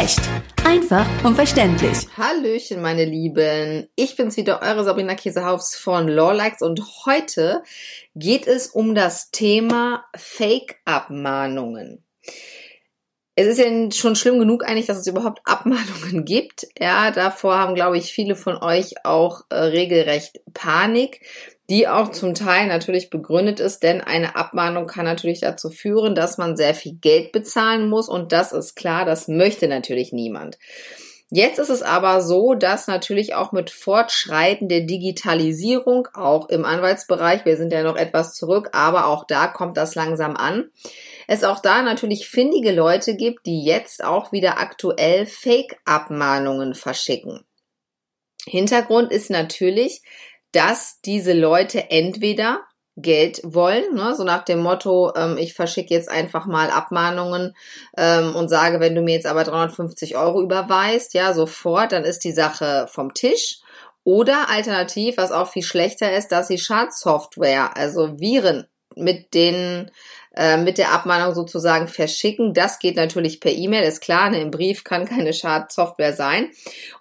Recht. Einfach und verständlich. Hallöchen, meine Lieben. Ich bin's wieder, eure Sabrina Käsehaufs von Lawlikes und heute geht es um das Thema Fake-Abmahnungen. Es ist ja schon schlimm genug eigentlich, dass es überhaupt Abmahnungen gibt. Ja, davor haben, glaube ich, viele von euch auch äh, regelrecht Panik die auch zum Teil natürlich begründet ist, denn eine Abmahnung kann natürlich dazu führen, dass man sehr viel Geld bezahlen muss und das ist klar, das möchte natürlich niemand. Jetzt ist es aber so, dass natürlich auch mit Fortschreiten der Digitalisierung, auch im Anwaltsbereich, wir sind ja noch etwas zurück, aber auch da kommt das langsam an, es auch da natürlich findige Leute gibt, die jetzt auch wieder aktuell Fake-Abmahnungen verschicken. Hintergrund ist natürlich, dass diese Leute entweder Geld wollen, ne? so nach dem Motto, ähm, ich verschicke jetzt einfach mal Abmahnungen ähm, und sage, wenn du mir jetzt aber 350 Euro überweist, ja, sofort, dann ist die Sache vom Tisch. Oder alternativ, was auch viel schlechter ist, dass sie Schadsoftware, also Viren mit den äh, mit der Abmahnung sozusagen verschicken. Das geht natürlich per E-Mail, ist klar. Ne, Im Brief kann keine Schadsoftware sein.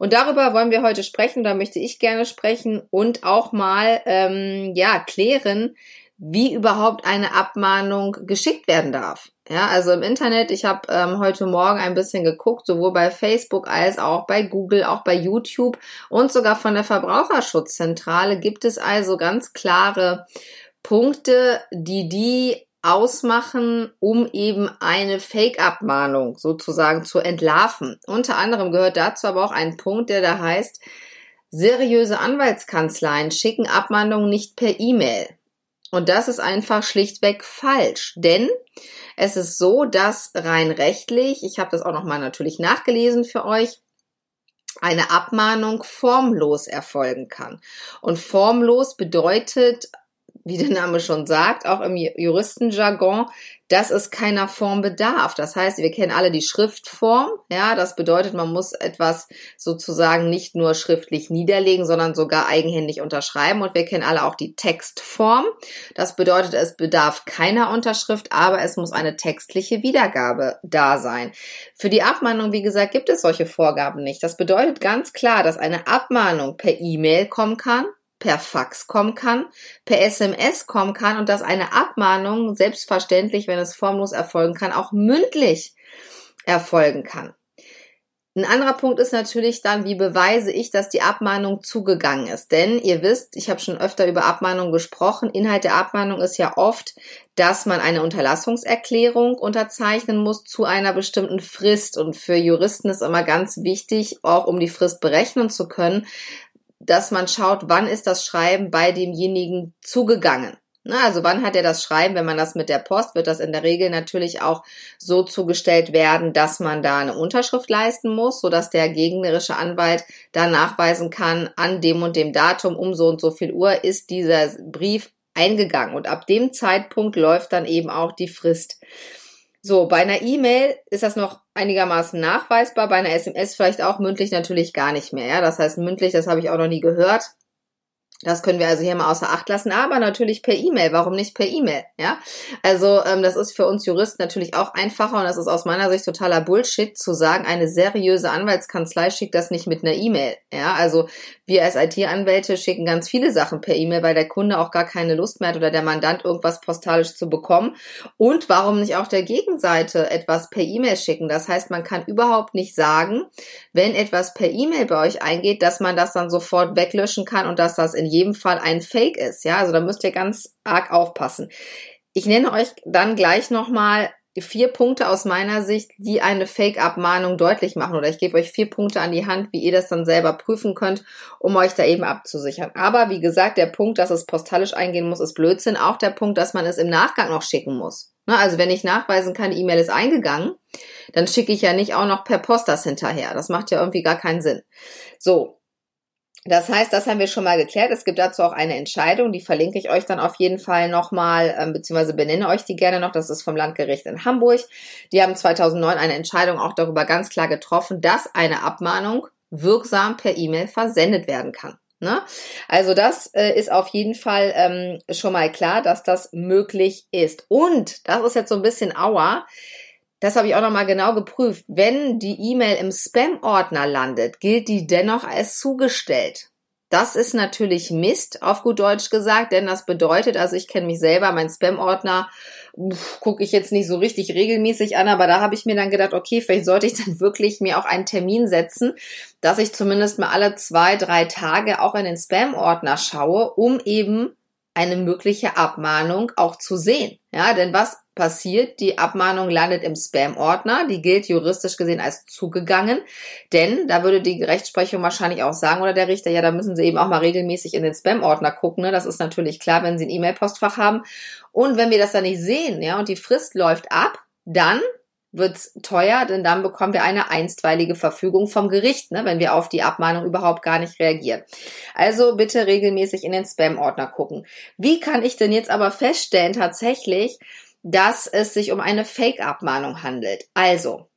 Und darüber wollen wir heute sprechen. Da möchte ich gerne sprechen und auch mal ähm, ja klären, wie überhaupt eine Abmahnung geschickt werden darf. Ja, also im Internet, ich habe ähm, heute Morgen ein bisschen geguckt, sowohl bei Facebook als auch bei Google, auch bei YouTube und sogar von der Verbraucherschutzzentrale gibt es also ganz klare Punkte, die die ausmachen, um eben eine Fake-Abmahnung sozusagen zu entlarven. Unter anderem gehört dazu aber auch ein Punkt, der da heißt, seriöse Anwaltskanzleien schicken Abmahnungen nicht per E-Mail. Und das ist einfach schlichtweg falsch, denn es ist so, dass rein rechtlich, ich habe das auch nochmal natürlich nachgelesen für euch, eine Abmahnung formlos erfolgen kann. Und formlos bedeutet wie der Name schon sagt, auch im Juristenjargon, dass es keiner Form bedarf. Das heißt, wir kennen alle die Schriftform. Ja, das bedeutet, man muss etwas sozusagen nicht nur schriftlich niederlegen, sondern sogar eigenhändig unterschreiben. Und wir kennen alle auch die Textform. Das bedeutet, es bedarf keiner Unterschrift, aber es muss eine textliche Wiedergabe da sein. Für die Abmahnung, wie gesagt, gibt es solche Vorgaben nicht. Das bedeutet ganz klar, dass eine Abmahnung per E-Mail kommen kann per Fax kommen kann, per SMS kommen kann und dass eine Abmahnung selbstverständlich, wenn es formlos erfolgen kann, auch mündlich erfolgen kann. Ein anderer Punkt ist natürlich dann, wie beweise ich, dass die Abmahnung zugegangen ist. Denn ihr wisst, ich habe schon öfter über Abmahnung gesprochen. Inhalt der Abmahnung ist ja oft, dass man eine Unterlassungserklärung unterzeichnen muss zu einer bestimmten Frist. Und für Juristen ist immer ganz wichtig, auch um die Frist berechnen zu können, dass man schaut, wann ist das Schreiben bei demjenigen zugegangen. Also wann hat er das Schreiben, wenn man das mit der Post, wird das in der Regel natürlich auch so zugestellt werden, dass man da eine Unterschrift leisten muss, sodass der gegnerische Anwalt da nachweisen kann, an dem und dem Datum um so und so viel Uhr ist dieser Brief eingegangen. Und ab dem Zeitpunkt läuft dann eben auch die Frist. So, bei einer E-Mail ist das noch einigermaßen nachweisbar, bei einer SMS vielleicht auch mündlich natürlich gar nicht mehr. Ja? Das heißt, mündlich, das habe ich auch noch nie gehört. Das können wir also hier mal außer Acht lassen, aber natürlich per E-Mail. Warum nicht per E-Mail? Ja, also ähm, das ist für uns Juristen natürlich auch einfacher und das ist aus meiner Sicht totaler Bullshit zu sagen, eine seriöse Anwaltskanzlei schickt das nicht mit einer E-Mail. Ja, also wir als IT-Anwälte schicken ganz viele Sachen per E-Mail, weil der Kunde auch gar keine Lust mehr hat oder der Mandant irgendwas postalisch zu bekommen. Und warum nicht auch der Gegenseite etwas per E-Mail schicken? Das heißt, man kann überhaupt nicht sagen, wenn etwas per E-Mail bei euch eingeht, dass man das dann sofort weglöschen kann und dass das in jedem Fall ein Fake ist. Ja, also da müsst ihr ganz arg aufpassen. Ich nenne euch dann gleich nochmal vier Punkte aus meiner Sicht, die eine Fake-Abmahnung deutlich machen. Oder ich gebe euch vier Punkte an die Hand, wie ihr das dann selber prüfen könnt, um euch da eben abzusichern. Aber wie gesagt, der Punkt, dass es postalisch eingehen muss, ist Blödsinn. Auch der Punkt, dass man es im Nachgang noch schicken muss. Ne, also wenn ich nachweisen kann, die E-Mail ist eingegangen, dann schicke ich ja nicht auch noch per Post das hinterher. Das macht ja irgendwie gar keinen Sinn. So, das heißt, das haben wir schon mal geklärt. Es gibt dazu auch eine Entscheidung, die verlinke ich euch dann auf jeden Fall nochmal, ähm, beziehungsweise benenne euch die gerne noch. Das ist vom Landgericht in Hamburg. Die haben 2009 eine Entscheidung auch darüber ganz klar getroffen, dass eine Abmahnung wirksam per E-Mail versendet werden kann. Ne? Also das äh, ist auf jeden Fall ähm, schon mal klar, dass das möglich ist. Und das ist jetzt so ein bisschen Aua das habe ich auch nochmal genau geprüft, wenn die E-Mail im Spam-Ordner landet, gilt die dennoch als zugestellt. Das ist natürlich Mist, auf gut Deutsch gesagt, denn das bedeutet, also ich kenne mich selber, mein Spam-Ordner gucke ich jetzt nicht so richtig regelmäßig an, aber da habe ich mir dann gedacht, okay, vielleicht sollte ich dann wirklich mir auch einen Termin setzen, dass ich zumindest mal alle zwei, drei Tage auch in den Spam-Ordner schaue, um eben eine mögliche Abmahnung auch zu sehen. Ja, denn was passiert? Die Abmahnung landet im Spam-Ordner. Die gilt juristisch gesehen als zugegangen. Denn da würde die Rechtsprechung wahrscheinlich auch sagen oder der Richter, ja, da müssen Sie eben auch mal regelmäßig in den Spam-Ordner gucken. Ne? Das ist natürlich klar, wenn Sie ein E-Mail-Postfach haben. Und wenn wir das dann nicht sehen, ja, und die Frist läuft ab, dann wird's teuer, denn dann bekommen wir eine einstweilige Verfügung vom Gericht, ne, wenn wir auf die Abmahnung überhaupt gar nicht reagieren. Also bitte regelmäßig in den Spam-Ordner gucken. Wie kann ich denn jetzt aber feststellen tatsächlich, dass es sich um eine Fake-Abmahnung handelt? Also,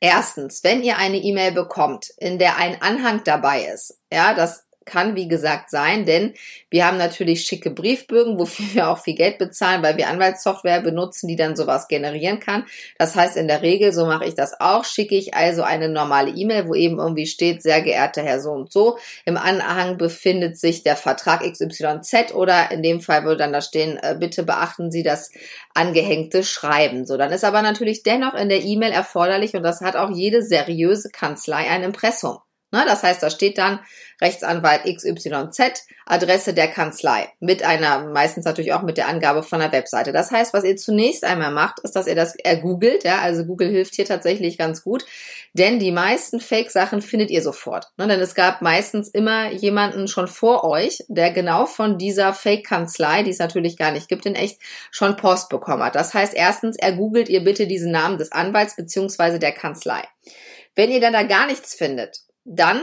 erstens, wenn ihr eine E-Mail bekommt, in der ein Anhang dabei ist, ja, das kann, wie gesagt, sein, denn wir haben natürlich schicke Briefbögen, wofür wir auch viel Geld bezahlen, weil wir Anwaltssoftware benutzen, die dann sowas generieren kann. Das heißt, in der Regel, so mache ich das auch, schicke ich also eine normale E-Mail, wo eben irgendwie steht, sehr geehrter Herr so und so. Im Anhang befindet sich der Vertrag XYZ oder in dem Fall würde dann da stehen, äh, bitte beachten Sie das angehängte Schreiben. So, dann ist aber natürlich dennoch in der E-Mail erforderlich und das hat auch jede seriöse Kanzlei ein Impressum. Ne, das heißt, da steht dann Rechtsanwalt XYZ, Adresse der Kanzlei, mit einer, meistens natürlich auch mit der Angabe von der Webseite. Das heißt, was ihr zunächst einmal macht, ist, dass ihr das ergoogelt, ja, also Google hilft hier tatsächlich ganz gut, denn die meisten Fake-Sachen findet ihr sofort. Ne, denn es gab meistens immer jemanden schon vor euch, der genau von dieser Fake-Kanzlei, die es natürlich gar nicht gibt in echt, schon Post bekommen hat. Das heißt, erstens ergoogelt ihr bitte diesen Namen des Anwalts beziehungsweise der Kanzlei. Wenn ihr dann da gar nichts findet, dann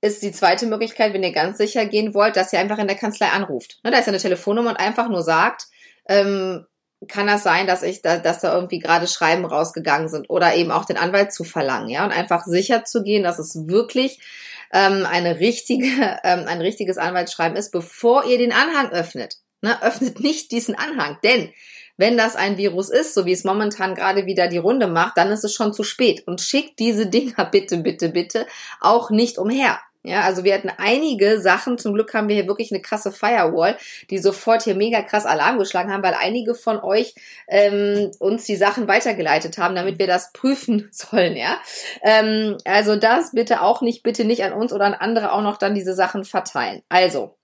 ist die zweite Möglichkeit, wenn ihr ganz sicher gehen wollt, dass ihr einfach in der Kanzlei anruft. Ne, da ist eine Telefonnummer und einfach nur sagt, ähm, kann das sein, dass ich da, dass da irgendwie gerade Schreiben rausgegangen sind oder eben auch den Anwalt zu verlangen, ja, und einfach sicher zu gehen, dass es wirklich ähm, eine richtige, ähm, ein richtiges Anwaltsschreiben ist, bevor ihr den Anhang öffnet. Ne, öffnet nicht diesen Anhang, denn wenn das ein Virus ist, so wie es momentan gerade wieder die Runde macht, dann ist es schon zu spät. Und schickt diese Dinger bitte, bitte, bitte auch nicht umher. Ja, also wir hatten einige Sachen, zum Glück haben wir hier wirklich eine krasse Firewall, die sofort hier mega krass Alarm geschlagen haben, weil einige von euch ähm, uns die Sachen weitergeleitet haben, damit wir das prüfen sollen, ja. Ähm, also das bitte auch nicht, bitte nicht an uns oder an andere auch noch dann diese Sachen verteilen. Also,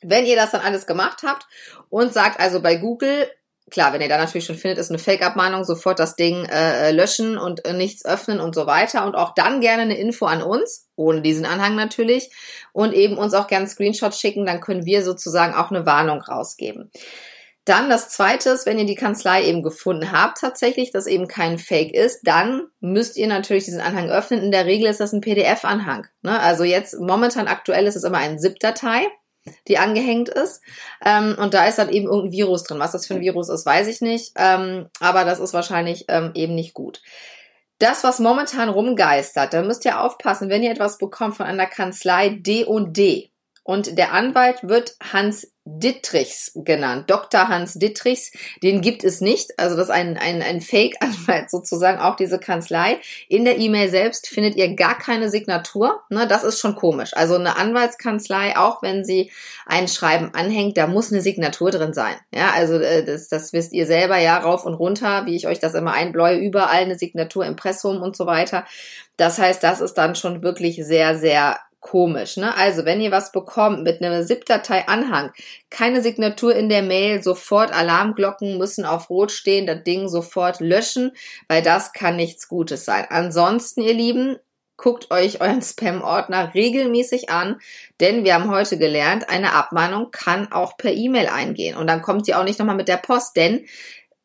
wenn ihr das dann alles gemacht habt und sagt also bei Google, klar, wenn ihr da natürlich schon findet, ist eine Fake-Abmahnung, sofort das Ding äh, äh, löschen und äh, nichts öffnen und so weiter. Und auch dann gerne eine Info an uns, ohne diesen Anhang natürlich. Und eben uns auch gerne Screenshots schicken, dann können wir sozusagen auch eine Warnung rausgeben. Dann das zweite ist, wenn ihr die Kanzlei eben gefunden habt, tatsächlich, dass eben kein Fake ist, dann müsst ihr natürlich diesen Anhang öffnen. In der Regel ist das ein PDF-Anhang. Ne? Also jetzt momentan aktuell ist es immer ein ZIP-Datei die angehängt ist. Ähm, und da ist dann eben irgendein Virus drin. Was das für ein Virus ist, weiß ich nicht. Ähm, aber das ist wahrscheinlich ähm, eben nicht gut. Das, was momentan rumgeistert, da müsst ihr aufpassen, wenn ihr etwas bekommt von einer Kanzlei D und D und der Anwalt wird Hans Dittrichs genannt. Dr. Hans Dittrichs, den gibt es nicht. Also das ist ein, ein, ein Fake-Anwalt sozusagen, auch diese Kanzlei. In der E-Mail selbst findet ihr gar keine Signatur. Ne, das ist schon komisch. Also eine Anwaltskanzlei, auch wenn sie ein Schreiben anhängt, da muss eine Signatur drin sein. Ja, also äh, das, das wisst ihr selber, ja, rauf und runter, wie ich euch das immer einbläue, überall eine Signatur, Impressum und so weiter. Das heißt, das ist dann schon wirklich sehr, sehr komisch. Ne? Also, wenn ihr was bekommt mit einem ZIP-Datei Anhang, keine Signatur in der Mail, sofort Alarmglocken müssen auf Rot stehen, das Ding sofort löschen, weil das kann nichts Gutes sein. Ansonsten, ihr Lieben, guckt euch euren Spam-Ordner regelmäßig an, denn wir haben heute gelernt, eine Abmahnung kann auch per E-Mail eingehen und dann kommt sie auch nicht nochmal mit der Post, denn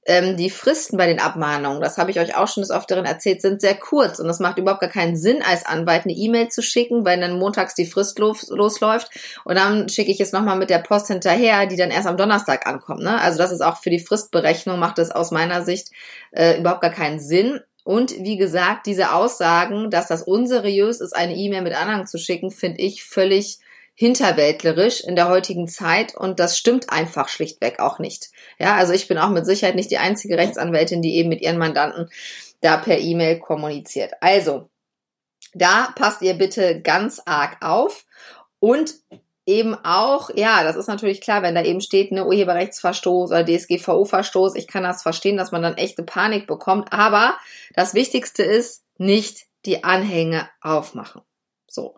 ähm, die Fristen bei den Abmahnungen, das habe ich euch auch schon des Öfteren erzählt, sind sehr kurz und es macht überhaupt gar keinen Sinn, als Anwalt eine E-Mail zu schicken, weil dann montags die Frist los, losläuft und dann schicke ich es nochmal mit der Post hinterher, die dann erst am Donnerstag ankommt. Ne? Also das ist auch für die Fristberechnung, macht es aus meiner Sicht äh, überhaupt gar keinen Sinn. Und wie gesagt, diese Aussagen, dass das unseriös ist, eine E-Mail mit Anhang zu schicken, finde ich völlig hinterwäldlerisch in der heutigen Zeit und das stimmt einfach schlichtweg auch nicht. Ja, also ich bin auch mit Sicherheit nicht die einzige Rechtsanwältin, die eben mit ihren Mandanten da per E-Mail kommuniziert. Also, da passt ihr bitte ganz arg auf und eben auch, ja, das ist natürlich klar, wenn da eben steht, ne, Urheberrechtsverstoß oder DSGVO-Verstoß, ich kann das verstehen, dass man dann echte Panik bekommt, aber das Wichtigste ist, nicht die Anhänge aufmachen. So.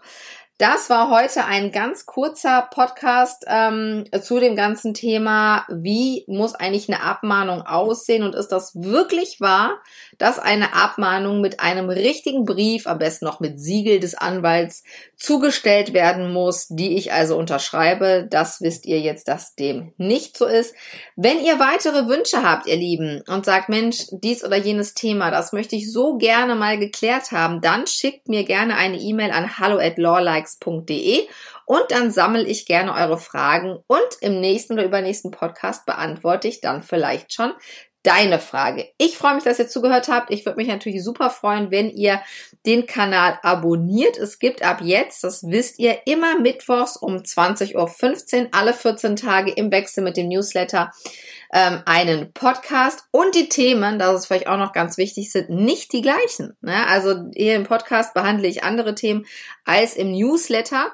Das war heute ein ganz kurzer Podcast ähm, zu dem ganzen Thema, wie muss eigentlich eine Abmahnung aussehen und ist das wirklich wahr, dass eine Abmahnung mit einem richtigen Brief, am besten noch mit Siegel des Anwalts, zugestellt werden muss, die ich also unterschreibe. Das wisst ihr jetzt, dass dem nicht so ist. Wenn ihr weitere Wünsche habt, ihr Lieben, und sagt, Mensch, dies oder jenes Thema, das möchte ich so gerne mal geklärt haben, dann schickt mir gerne eine E-Mail an hallo at lawlike alex.de und dann sammle ich gerne eure Fragen und im nächsten oder übernächsten Podcast beantworte ich dann vielleicht schon deine Frage. Ich freue mich, dass ihr zugehört habt. Ich würde mich natürlich super freuen, wenn ihr den Kanal abonniert. Es gibt ab jetzt, das wisst ihr, immer mittwochs um 20.15 Uhr, alle 14 Tage im Wechsel mit dem Newsletter ähm, einen Podcast und die Themen, das ist vielleicht auch noch ganz wichtig, sind nicht die gleichen. Ne? Also hier im Podcast behandle ich andere Themen als im Newsletter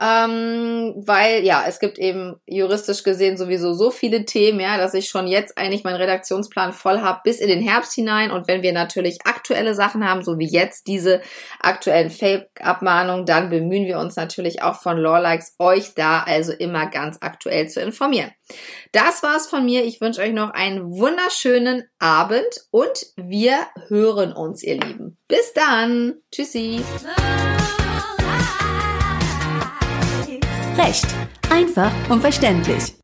ähm, weil ja, es gibt eben juristisch gesehen sowieso so viele Themen, ja, dass ich schon jetzt eigentlich meinen Redaktionsplan voll habe bis in den Herbst hinein und wenn wir natürlich aktuelle Sachen haben, so wie jetzt diese aktuellen Fake-Abmahnungen, dann bemühen wir uns natürlich auch von Lawlikes, euch da also immer ganz aktuell zu informieren. Das war's von mir. Ich wünsche euch noch einen wunderschönen Abend und wir hören uns, ihr Lieben. Bis dann. Tschüssi. Recht. Einfach und verständlich.